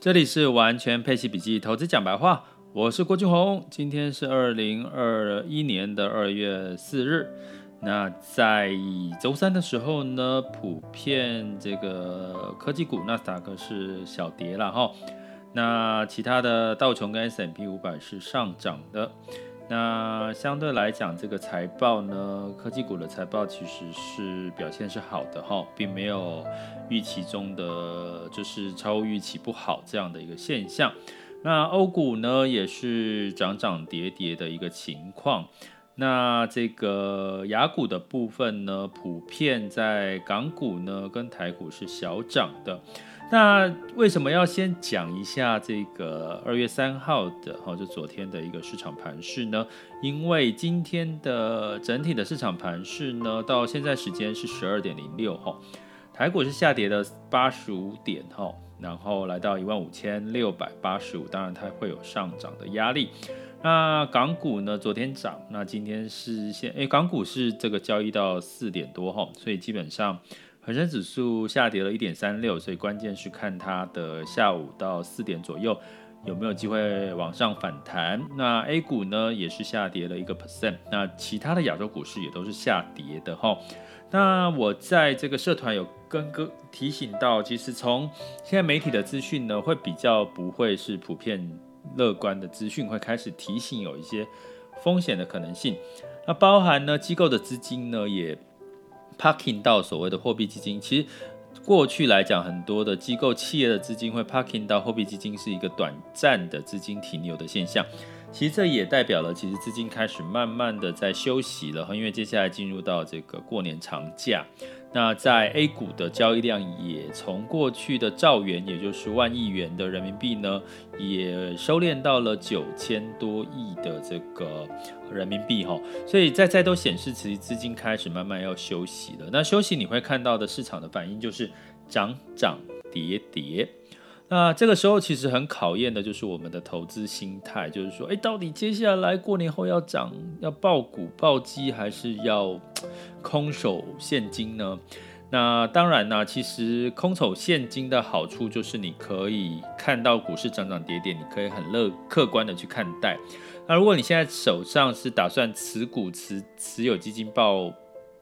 这里是完全配奇笔记投资讲白话，我是郭俊宏，今天是二零二一年的二月四日。那在周三的时候呢，普遍这个科技股纳斯达克是小跌了哈，那其他的道琼跟 S&P 五百是上涨的。那相对来讲，这个财报呢，科技股的财报其实是表现是好的哈，并没有预期中的就是超预期不好这样的一个现象。那欧股呢，也是涨涨跌跌的一个情况。那这个雅股的部分呢，普遍在港股呢跟台股是小涨的。那为什么要先讲一下这个二月三号的哈，就昨天的一个市场盘势呢？因为今天的整体的市场盘势呢，到现在时间是十二点零六哈，台股是下跌了八十五点哈，然后来到一万五千六百八十五，当然它会有上涨的压力。那港股呢，昨天涨，那今天是先诶，港股是这个交易到四点多哈，所以基本上。恒生指数下跌了一点三六，所以关键是看它的下午到四点左右有没有机会往上反弹。那 A 股呢也是下跌了一个 percent，那其他的亚洲股市也都是下跌的哈。那我在这个社团有跟哥提醒到，其实从现在媒体的资讯呢，会比较不会是普遍乐观的资讯，会开始提醒有一些风险的可能性。那包含呢机构的资金呢也。Parking 到所谓的货币基金，其实过去来讲，很多的机构企业的资金会 Parking 到货币基金，是一个短暂的资金停留的现象。其实这也代表了，其实资金开始慢慢的在休息了，因为接下来进入到这个过年长假。那在 A 股的交易量也从过去的兆元，也就是万亿元的人民币呢，也收敛到了九千多亿的这个人民币哈。所以在在都显示，其实资金开始慢慢要休息了。那休息你会看到的市场的反应就是涨涨跌跌。那这个时候其实很考验的就是我们的投资心态，就是说，哎，到底接下来过年后要涨，要爆股抱基，还是要空手现金呢？那当然呢，其实空手现金的好处就是你可以看到股市涨涨跌跌，你可以很乐客观的去看待。那如果你现在手上是打算持股持持有基金抱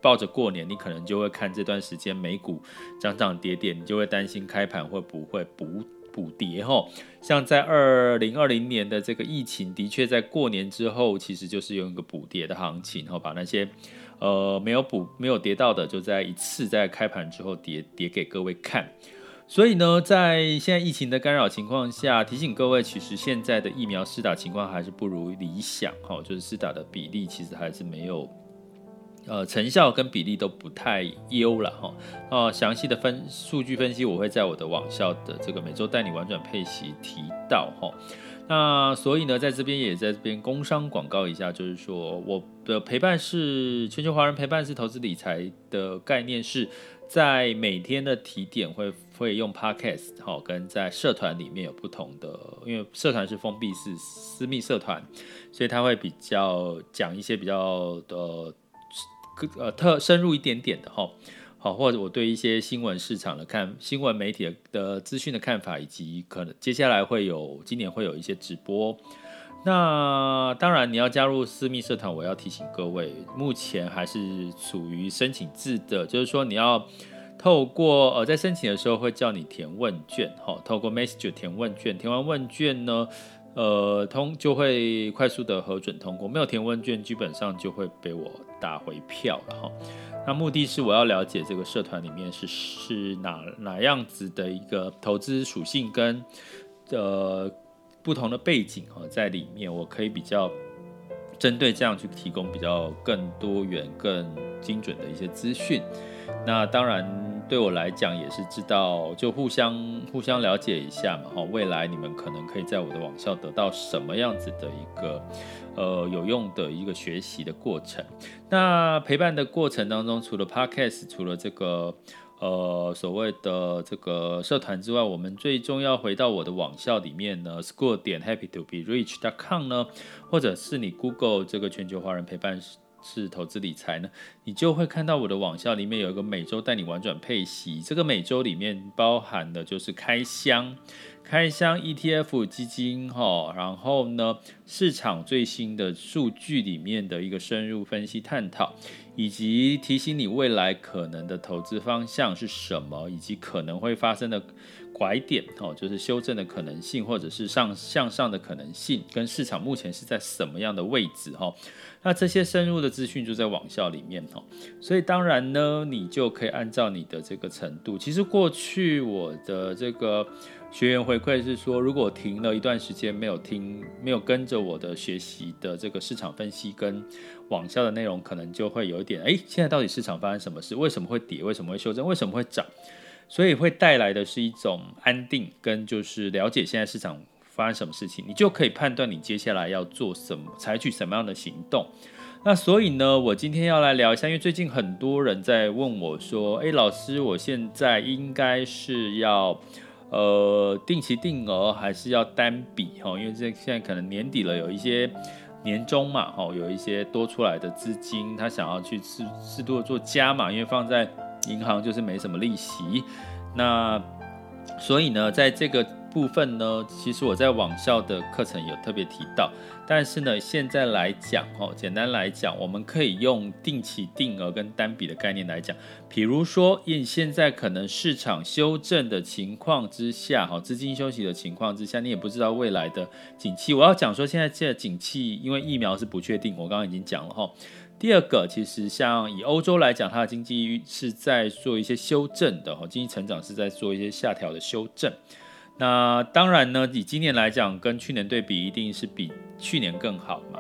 抱着过年，你可能就会看这段时间美股涨涨跌跌，你就会担心开盘会不会补。补跌哈，像在二零二零年的这个疫情，的确在过年之后，其实就是用一个补跌的行情，哈，把那些呃没有补、没有跌到的，就在一次在开盘之后跌跌给各位看。所以呢，在现在疫情的干扰情况下，提醒各位，其实现在的疫苗施打情况还是不如理想，哈，就是施打的比例其实还是没有。呃，成效跟比例都不太优了哈。哦，详细的分数据分析，我会在我的网校的这个每周带你玩转配息提到哈。那所以呢，在这边也在这边工商广告一下，就是说我的陪伴式全球华人陪伴式投资理财的概念是在每天的提点会会用 podcast 哈，跟在社团里面有不同的，因为社团是封闭式私密社团，所以他会比较讲一些比较的。呃特深入一点点的哈，好，或者我对一些新闻市场的看，新闻媒体的资讯的看法，以及可能接下来会有今年会有一些直播。那当然，你要加入私密社团，我要提醒各位，目前还是处于申请制的，就是说你要透过呃，在申请的时候会叫你填问卷，哈，透过 Message 填问卷，填完问卷呢。呃，通就会快速的核准通过，没有填问卷，基本上就会被我打回票了哈。那目的是我要了解这个社团里面是是哪哪样子的一个投资属性跟呃不同的背景哈，在里面我可以比较针对这样去提供比较更多元、更精准的一些资讯。那当然。对我来讲也是知道，就互相互相了解一下嘛，哈，未来你们可能可以在我的网校得到什么样子的一个，呃，有用的一个学习的过程。那陪伴的过程当中，除了 Podcast，除了这个，呃，所谓的这个社团之外，我们最终要回到我的网校里面呢，school 点 happy to be rich dot com 呢，或者是你 Google 这个全球华人陪伴。是投资理财呢，你就会看到我的网校里面有一个每周带你玩转配息，这个每周里面包含的就是开箱，开箱 ETF 基金哈，然后呢，市场最新的数据里面的一个深入分析探讨，以及提醒你未来可能的投资方向是什么，以及可能会发生的拐点哦，就是修正的可能性，或者是上向上的可能性，跟市场目前是在什么样的位置哈。那这些深入的资讯就在网校里面哈，所以当然呢，你就可以按照你的这个程度。其实过去我的这个。学员回馈是说，如果停了一段时间没有听，没有跟着我的学习的这个市场分析跟网校的内容，可能就会有一点，哎，现在到底市场发生什么事？为什么会跌？为什么会修正？为什么会涨？所以会带来的是一种安定，跟就是了解现在市场发生什么事情，你就可以判断你接下来要做什么，采取什么样的行动。那所以呢，我今天要来聊一下，因为最近很多人在问我说，哎，老师，我现在应该是要。呃，定期定额还是要单笔哈，因为这现在可能年底了，有一些年终嘛哈，有一些多出来的资金，他想要去适适度的做加嘛，因为放在银行就是没什么利息，那所以呢，在这个。部分呢，其实我在网校的课程有特别提到，但是呢，现在来讲哦，简单来讲，我们可以用定期定额跟单笔的概念来讲，比如说，因现在可能市场修正的情况之下，哈，资金休息的情况之下，你也不知道未来的景气。我要讲说，现在这景气，因为疫苗是不确定，我刚刚已经讲了哈。第二个，其实像以欧洲来讲，它的经济是在做一些修正的，哈，经济成长是在做一些下调的修正。那当然呢，以今年来讲，跟去年对比，一定是比去年更好嘛。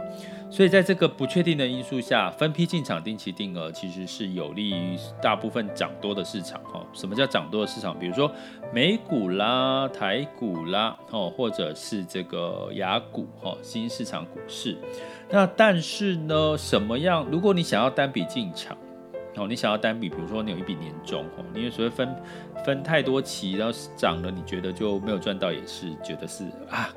所以在这个不确定的因素下，分批进场、定期定额，其实是有利于大部分涨多的市场哈。什么叫涨多的市场？比如说美股啦、台股啦，哦，或者是这个雅股哈、新市场股市。那但是呢，什么样？如果你想要单笔进场，哦，你想要单笔，比如说你有一笔年终哦，你有所谓分分太多期，然后涨了，你觉得就没有赚到，也是觉得是啊，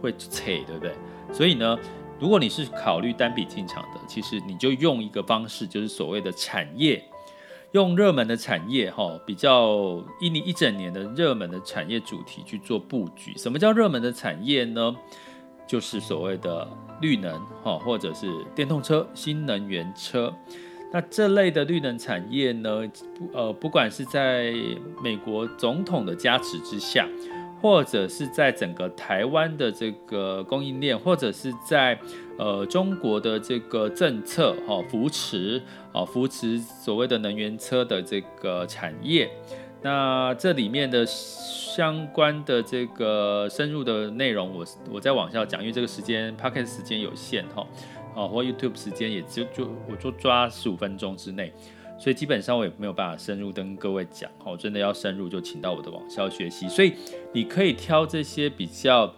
会扯，对不对？所以呢，如果你是考虑单笔进场的，其实你就用一个方式，就是所谓的产业，用热门的产业哈，比较一年一整年的热门的产业主题去做布局。什么叫热门的产业呢？就是所谓的绿能哈，或者是电动车、新能源车。那这类的绿能产业呢，不呃，不管是在美国总统的加持之下，或者是在整个台湾的这个供应链，或者是在呃中国的这个政策哈扶持啊扶持所谓的能源车的这个产业，那这里面的相关的这个深入的内容我，我我在网上讲，因为这个时间 Podcast 时间有限哈。哦，哦或 YouTube 时间也就就我就抓十五分钟之内，所以基本上我也没有办法深入跟各位讲。哦，真的要深入就请到我的网校学习。所以你可以挑这些比较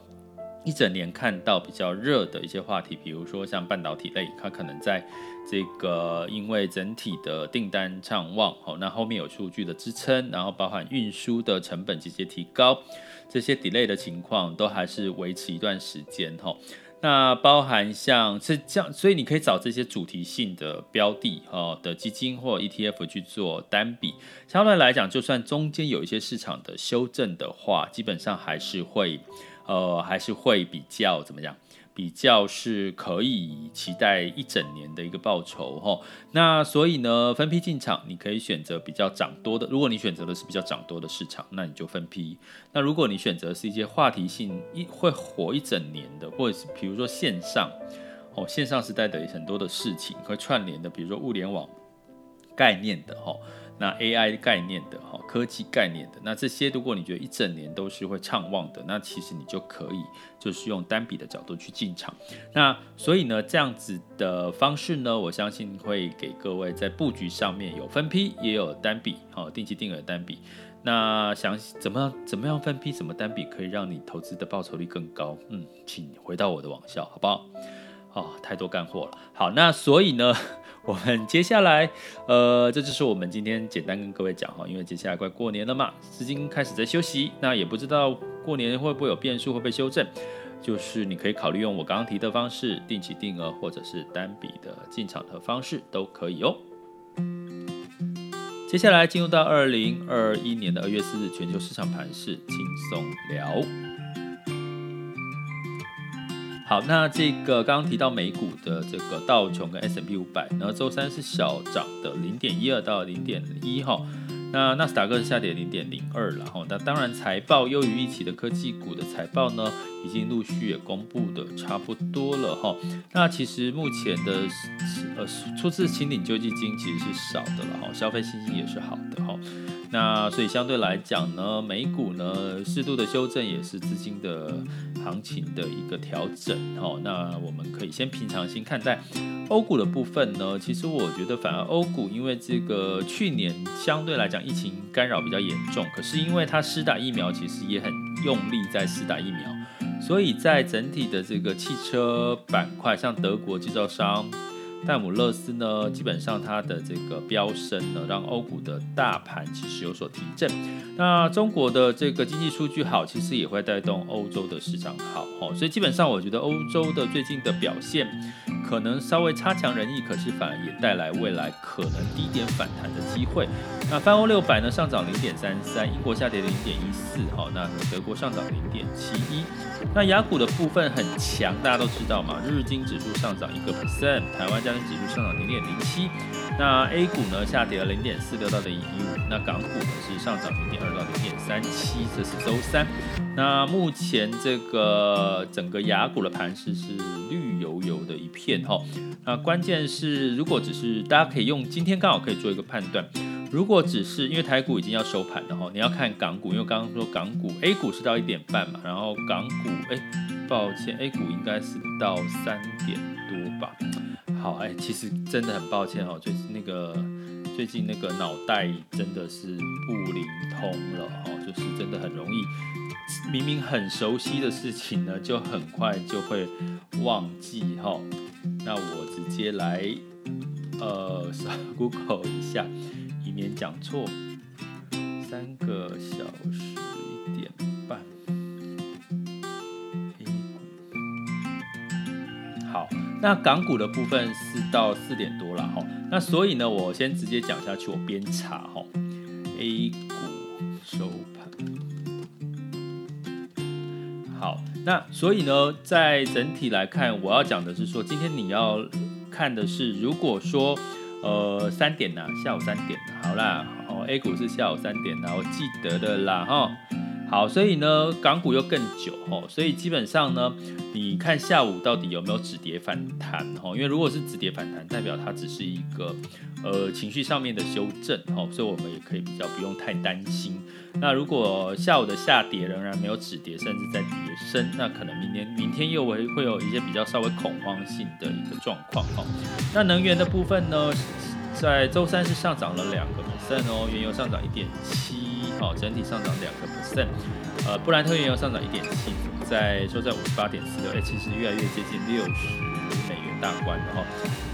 一整年看到比较热的一些话题，比如说像半导体类，它可能在这个因为整体的订单畅旺，哦，那后面有数据的支撑，然后包含运输的成本节节提高，这些 delay 的情况都还是维持一段时间，哈。那包含像是这样，所以你可以找这些主题性的标的哦的基金或 ETF 去做单笔。相对来讲，就算中间有一些市场的修正的话，基本上还是会，呃，还是会比较怎么样？比较是可以期待一整年的一个报酬哈，那所以呢，分批进场，你可以选择比较涨多的。如果你选择的是比较涨多的市场，那你就分批。那如果你选择是一些话题性一会活一整年的，或者是比如说线上哦，线上时代的很多的事情会串联的，比如说物联网概念的哈。那 AI 概念的哈，科技概念的，那这些如果你觉得一整年都是会畅旺的，那其实你就可以就是用单笔的角度去进场。那所以呢，这样子的方式呢，我相信会给各位在布局上面有分批，也有单笔，好，定期定额单笔。那想怎么样怎么样分批，怎么单笔可以让你投资的报酬率更高？嗯，请回到我的网校，好不好？哦，太多干货了。好，那所以呢，我们接下来，呃，这就是我们今天简单跟各位讲哈，因为接下来快过年了嘛，资金开始在休息，那也不知道过年会不会有变数，会不会修正，就是你可以考虑用我刚刚提的方式，定期定额或者是单笔的进场的方式都可以哦。接下来进入到二零二一年的二月四日全球市场盘势轻松聊。好，那这个刚刚提到美股的这个道琼跟 S M P 五百，然后周三是小涨的零点一二到零点一哈。那纳斯达克是下跌零点零二，然后那当然财报优于预期的科技股的财报呢，已经陆续也公布的差不多了哈。那其实目前的呃初次清领救济金其实是少的了哈，消费信心也是好的哈。那所以相对来讲呢，美股呢适度的修正也是资金的行情的一个调整哈。那我们可以先平常心看待。欧股的部分呢，其实我觉得反而欧股因为这个去年相对来讲疫情干扰比较严重，可是因为它施打疫苗其实也很用力在施打疫苗，所以在整体的这个汽车板块，像德国制造商。戴姆勒斯呢，基本上它的这个飙升呢，让欧股的大盘其实有所提振。那中国的这个经济数据好，其实也会带动欧洲的市场好，哦，所以基本上我觉得欧洲的最近的表现可能稍微差强人意，可是反而也带来未来可能低点反弹的机会。那泛欧六百呢上涨零点三三，英国下跌零点一四，好，那德国上涨零点七一。那雅股的部分很强，大家都知道嘛，日经指数上涨一个 percent，台湾加权指数上涨零点零七。那 A 股呢下跌了零点四六到零点一五，那港股呢是上涨零点二到零点三七，这是周三。那目前这个整个雅股的盘势是绿油油的一片哈。那关键是如果只是大家可以用今天刚好可以做一个判断。如果只是因为台股已经要收盘了哈，你要看港股，因为刚刚说港股 A 股是到一点半嘛，然后港股哎、抱歉，A 股应该是到三点多吧。好哎、其实真的很抱歉哦，就是那个最近那个脑袋真的是不灵通了哦，就是真的很容易，明明很熟悉的事情呢，就很快就会忘记哈。那我直接来呃 Google 一下。以免讲错，三个小时一点半。好，那港股的部分是到四点多了哈。那所以呢，我先直接讲下去，我边查哈。A 股那所以呢，在整体来看，我要讲的是说，今天你要看的是，如果说。呃，三点呐、下午三点，好啦，哦，A 股是下午三点呐，我记得的啦，哈，好，所以呢，港股又更久，哦，所以基本上呢，你看下午到底有没有止跌反弹，哦，因为如果是止跌反弹，代表它只是一个呃情绪上面的修正，哦，所以我们也可以比较不用太担心。那如果下午的下跌仍然没有止跌，甚至在跌深，那可能明年明天又会会有一些比较稍微恐慌性的一个状况，哦。那能源的部分呢，在周三是上涨了两个 percent 哦，原油上涨一点七，好，整体上涨两个 percent，呃，布兰特原油上涨一点七，在收在五十八点四六，哎，其实越来越接近六十美元大关了哈。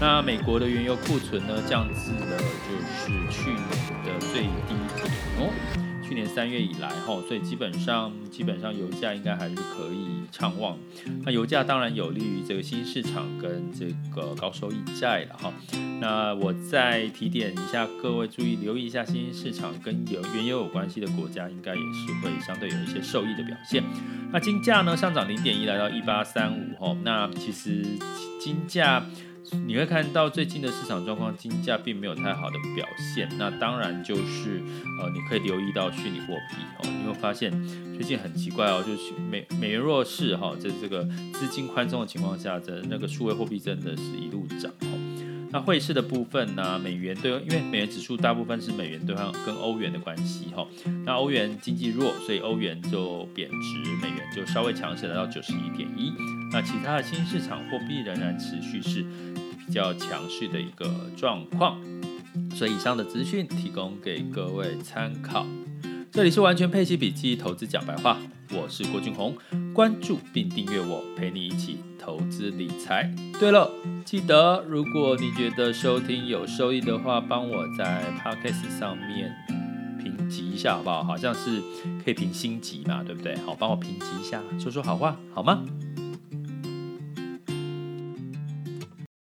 那美国的原油库存呢，降至了就是去年的最低点哦。去年三月以来，哈，所以基本上基本上油价应该还是可以畅旺。那油价当然有利于这个新兴市场跟这个高收益债了，哈。那我再提点一下，各位注意留意一下新兴市场跟油原油有关系的国家，应该也是会相对有一些受益的表现。那金价呢，上涨零点一，来到一八三五，哈。那其实金价。你会看到最近的市场状况，金价并没有太好的表现。那当然就是，呃，你可以留意到虚拟货币哦，你会发现最近很奇怪哦，就是美美元弱势哈，在这个资金宽松的情况下，这那个数位货币真的是一路涨哦。那汇市的部分呢，美元兑，因为美元指数大部分是美元兑换跟欧元的关系哈。那欧元经济弱，所以欧元就贬值，美元就稍微强势来到九十一点一。那其他的新市场货币仍然持续是比较强势的一个状况，所以以上的资讯提供给各位参考。这里是完全配息笔记投资讲白话，我是郭俊宏，关注并订阅我，陪你一起投资理财。对了，记得如果你觉得收听有收益的话，帮我在 Podcast 上面评级一下好不好？好像是可以评星级嘛，对不对？好，帮我评级一下，说说好话好吗？